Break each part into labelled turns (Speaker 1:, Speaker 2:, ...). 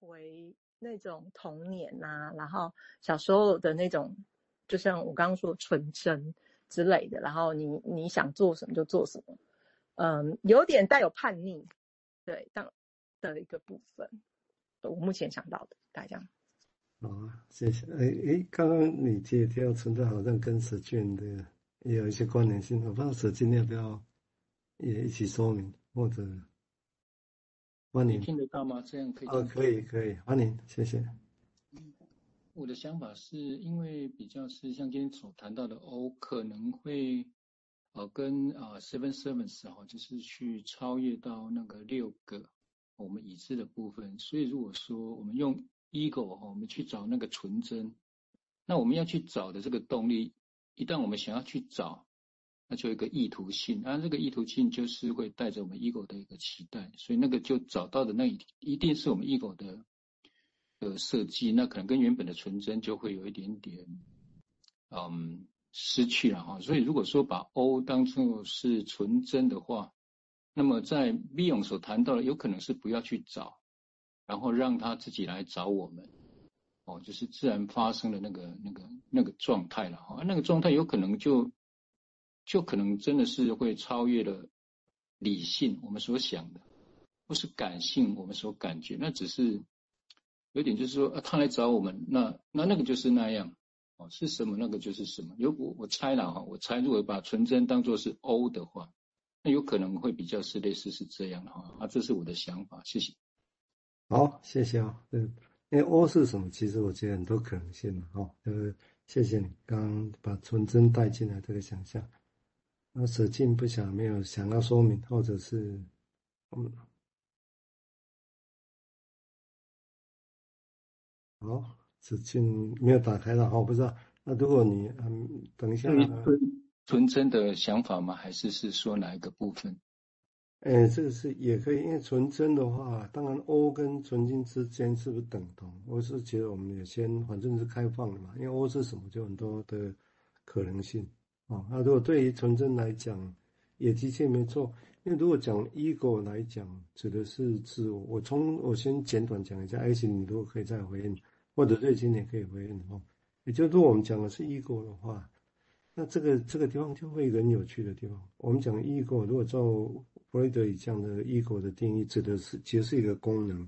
Speaker 1: 回那种童年呐、然后小时候的那种，就像我刚刚说的纯真之类的，然后你你想做什么就做什么，嗯，有点带有叛逆，对，当的一个部分，我目前想到的大家。
Speaker 2: 好啊，谢谢。哎哎，刚刚你提提到存在，好像跟舍菌的也有一些关联性，我不知道舍菌要不要也一起说明，或者欢迎。
Speaker 3: 听得到吗？这样可以。
Speaker 2: 哦，可以可以，欢迎，谢谢。
Speaker 3: 我的想法是因为比较是像今天所谈到的 O 可能会呃跟呃 Seven Servants 哈，就是去超越到那个六个我们已知的部分，所以如果说我们用 ego 我们去找那个纯真，那我们要去找的这个动力，一旦我们想要去找，那就有一个意图性，啊，这个意图性就是会带着我们 ego 的一个期待，所以那个就找到的那一一定是我们 ego 的的设计，那可能跟原本的纯真就会有一点点，嗯，失去了哈。所以如果说把 O 当作是纯真的话，那么在 b e y o n 所谈到的，有可能是不要去找。然后让他自己来找我们，哦，就是自然发生的那个、那个、那个状态了哈。那个状态有可能就，就可能真的是会超越了理性我们所想的，或是感性我们所感觉。那只是有点就是说，啊，他来找我们，那那那个就是那样，哦，是什么那个就是什么。如果我猜了哈，我猜如果把纯真当作是 O 的话，那有可能会比较是类似是这样的哈。啊，这是我的想法，谢谢。
Speaker 2: 好，谢谢啊。嗯，因为 O 是什么？其实我觉得很多可能性嘛。哈，呃，谢谢你刚刚把纯真带进来这个想象。那舍近不想没有想要说明，或者是嗯，好，舍进没有打开了。好，不知道。那如果你嗯，等一下，
Speaker 3: 纯真的想法吗？还是是说哪一个部分？
Speaker 2: 哎，这个是也可以，因为纯真的话，当然 O 跟纯净之间是不是等同？我是觉得我们也先反正是开放的嘛，因为 O 是什么，就很多的可能性哦。那如果对于纯真来讲，也的确没错。因为如果讲 ego 来讲，指的是自我。我从我先简短讲一下，爱情你如果可以再回应，或者瑞金也可以回应哦。也就是说，我们讲的是 ego 的话，那这个这个地方就会一个很有趣的地方。我们讲 ego，如果照弗洛伊德以这样的 ego 的定义，指的是其实是一个功能，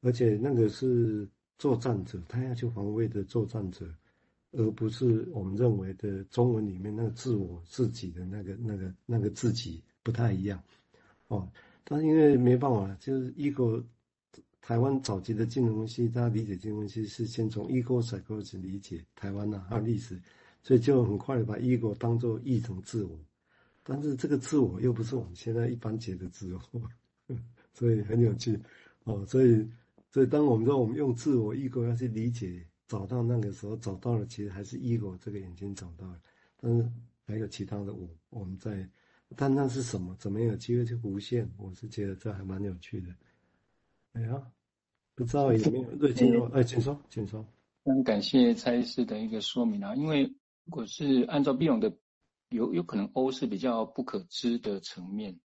Speaker 2: 而且那个是作战者，他要去防卫的作战者，而不是我们认为的中文里面那个自我自己的那个那个那个自己不太一样哦。但因为没办法，就是 ego，台湾早期的金融分析，大家理解金融分析是先从 ego psychology 理解台湾呐、啊，还有历史，所以就很快的把 ego 当做译成自我。但是这个自我又不是我们现在一般解的自我，所以很有趣哦。所以，所以当我们说我们用自我 ego 要去理解，找到那个时候找到了，其实还是 ego 这个眼睛找到了。但是还有其他的我，我们在，但那是什么？怎么有机会去无限？我是觉得这还蛮有趣的。哎呀，不知道有没有对金说？哎，请说，请说。
Speaker 3: 非常感谢蔡医师的一个说明啊，因为如果是按照 Beyond 的。有有可能 O 是比较不可知的层面，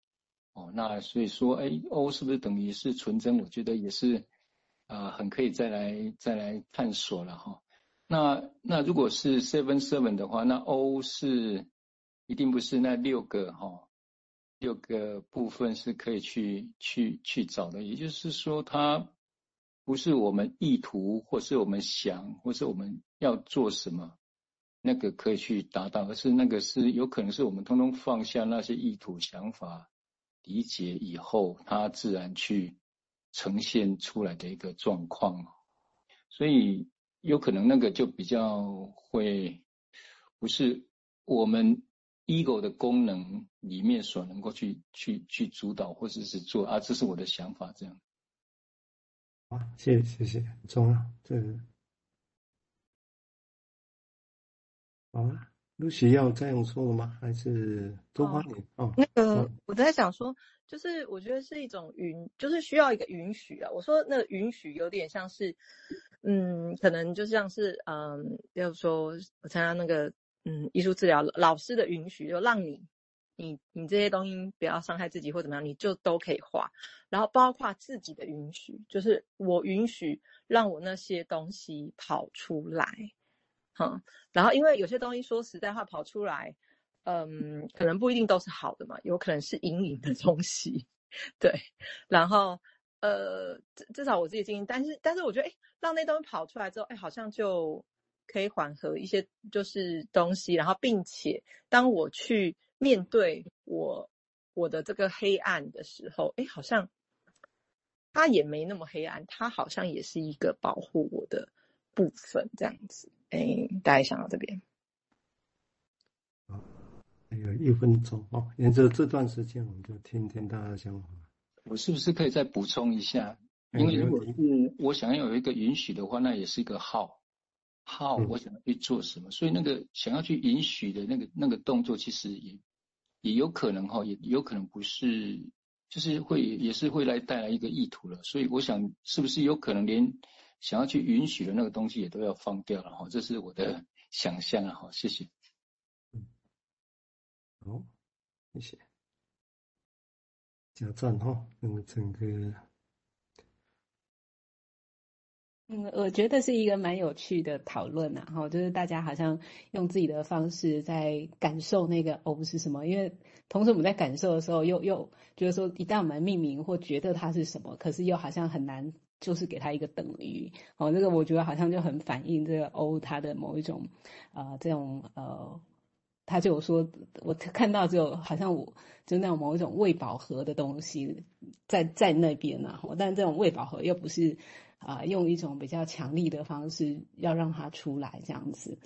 Speaker 3: 哦，那所以说，哎，O 是不是等于是纯真？我觉得也是，啊、呃，很可以再来再来探索了哈、那那如果是 Seven Seven 的话，那 O 是一定不是那六个哈、六个部分是可以去去去找的。也就是说，它不是我们意图，或是我们想，或是我们要做什么。那个可以去达到，而是那个是有可能是我们通通放下那些意图、想法、理解以后，它自然去呈现出来的一个状况。所以有可能那个就比较会不是我们 ego 的功能里面所能够去去去主导或者是做啊，这是我的想法，这样。
Speaker 2: 好，谢谢谢谢，中了这。好啊，露西要这样说了吗？还是多花点哦？
Speaker 1: 那个我在想说，就是我觉得是一种允，就是需要一个允许啊。我说那个允许有点像是，嗯，可能就像是，嗯，比如说我参加那个，嗯，艺术治疗老师的允许，就让你你你这些东西不要伤害自己或怎么样，你就都可以画。然后包括自己的允许，就是我允许让我那些东西跑出来，嗯。然后因为有些东西说实在话跑出来，嗯，可能不一定都是好的嘛，有可能是阴影的东西，对。然后呃，至至少我自己经历，但是但是我觉得，哎，让那东西跑出来之后，哎，好像就可以缓和一些就是东西，然后并且当我去。面对我我的这个黑暗的时候，哎，好像它也没那么黑暗，它好像也是一个保护我的部分，这样子。哎，大概想到这边，
Speaker 2: 好，还有一分钟哦，沿着这段时间，我们就听听大家的想法。
Speaker 3: 我是不是可以再补充一下？因为如果是我想要有一个允许的话，那也是一个号。号，我想要去做什么？嗯、所以那个想要去允许的那个那个动作，其实也。也有可能哈，也有可能不是，就是会也是会来带来一个意图了。所以我想，是不是有可能连想要去允许的那个东西也都要放掉了哈？这是我的想象啊！好，谢谢。
Speaker 2: 嗯，好，谢谢。加赞哈，那么整个。
Speaker 4: 嗯，我觉得是一个蛮有趣的讨论呐，哈，就是大家好像用自己的方式在感受那个 O 是什么，因为同时我们在感受的时候又，又又觉得说，一旦我们命名或觉得它是什么，可是又好像很难，就是给他一个等于，哦，这个我觉得好像就很反映这个 O 它的某一种，呃，这种呃，他就说，我看到就好像我就那种某一种未饱和的东西在在那边呐，但这种未饱和又不是。啊、用一种比较强力的方式要让它出来这样子。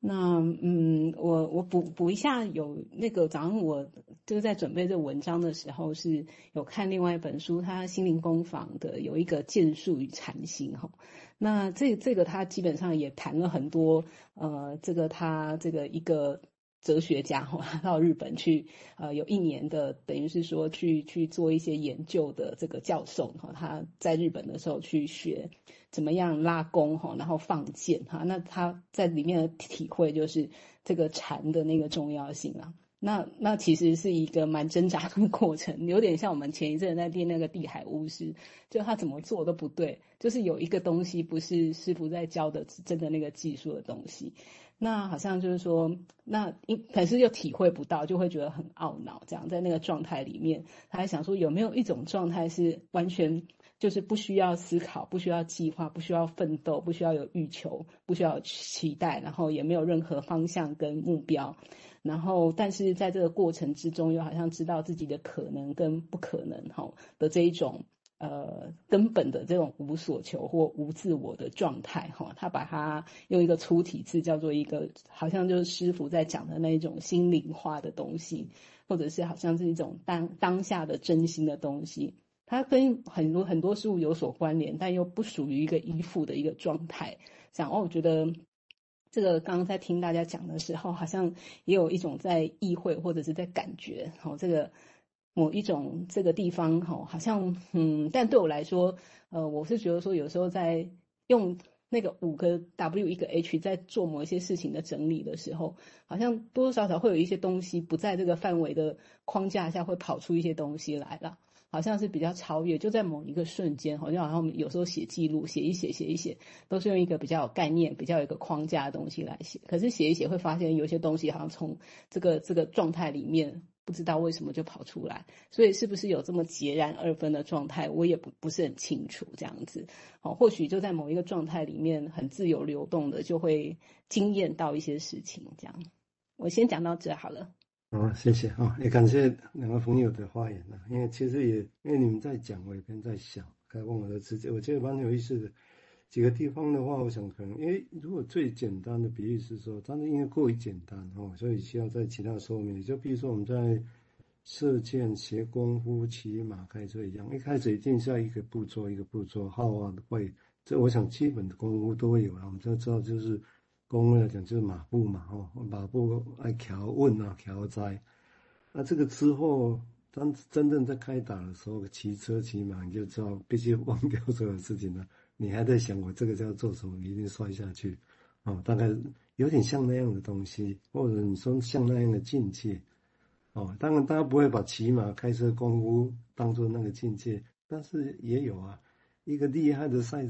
Speaker 4: 那嗯，我我补补一下，有那个早上我就是在准备这文章的时候，是有看另外一本书，他心灵工坊的有一个剑术与禅心哈。那这这个他基本上也谈了很多，呃，这个他这个一个。哲学家哈，到日本去，呃，有一年的，等于是说去去做一些研究的这个教授哈，他在日本的时候去学怎么样拉弓哈，然后放箭哈，那他在里面的体会就是这个禅的那个重要性啊，那那其实是一个蛮挣扎的过程，有点像我们前一阵在练那个地海巫师，就他怎么做都不对，就是有一个东西不是师傅在教的真的那个技术的东西。那好像就是说，那因可是又体会不到，就会觉得很懊恼。这样在那个状态里面，他还想说有没有一种状态是完全就是不需要思考、不需要计划、不需要奋斗、不需要有欲求、不需要期待，然后也没有任何方向跟目标，然后但是在这个过程之中，又好像知道自己的可能跟不可能，哈的这一种。呃，根本的这种无所求或无自我的状态，哈，他把它用一个粗体字叫做一个，好像就是师傅在讲的那一种心灵化的东西，或者是好像是一种当当下的真心的东西，它跟很多很多事物有所关联，但又不属于一个依附的一个状态。想哦，我觉得这个刚刚在听大家讲的时候，好像也有一种在意会或者是在感觉，哦，这个。某一种这个地方哈，好像嗯，但对我来说，呃，我是觉得说，有时候在用那个五个 W 一个 H 在做某一些事情的整理的时候，好像多多少少会有一些东西不在这个范围的框架下，会跑出一些东西来了，好像是比较超越，就在某一个瞬间，好像好像我们有时候写记录，写一写，写一写，都是用一个比较有概念、比较有一个框架的东西来写，可是写一写会发现有些东西好像从这个这个状态里面。不知道为什么就跑出来，所以是不是有这么截然二分的状态，我也不不是很清楚。这样子，哦，或许就在某一个状态里面很自由流动的，就会惊艳到一些事情。这样，我先讲到这好了。
Speaker 2: 好，谢谢啊，也感谢两个朋友的发言啊，因为其实也因为你们在讲，我也边在想，该问我的直接，我觉得蛮有意思的。几个地方的话，我想可能，因为如果最简单的比喻是说，但是因为过于简单哦，所以需要在其他说明。就比如说我们在射箭、学功夫、骑马、开车一样，一开始一定是要一个步骤一个步骤，号啊会，这我想基本的功夫都会有了。我们就知道，就是功夫来讲就是马步嘛，哦，马步爱调稳啊，调在。那这个之后，当真正在开打的时候，骑车骑马，你就知道必须忘掉所有事情了。你还在想我这个叫做什么？你一定摔下去，哦，大概有点像那样的东西，或者你说像那样的境界，哦，当然大家不会把骑马开车功夫当做那个境界，但是也有啊，一个厉害的赛车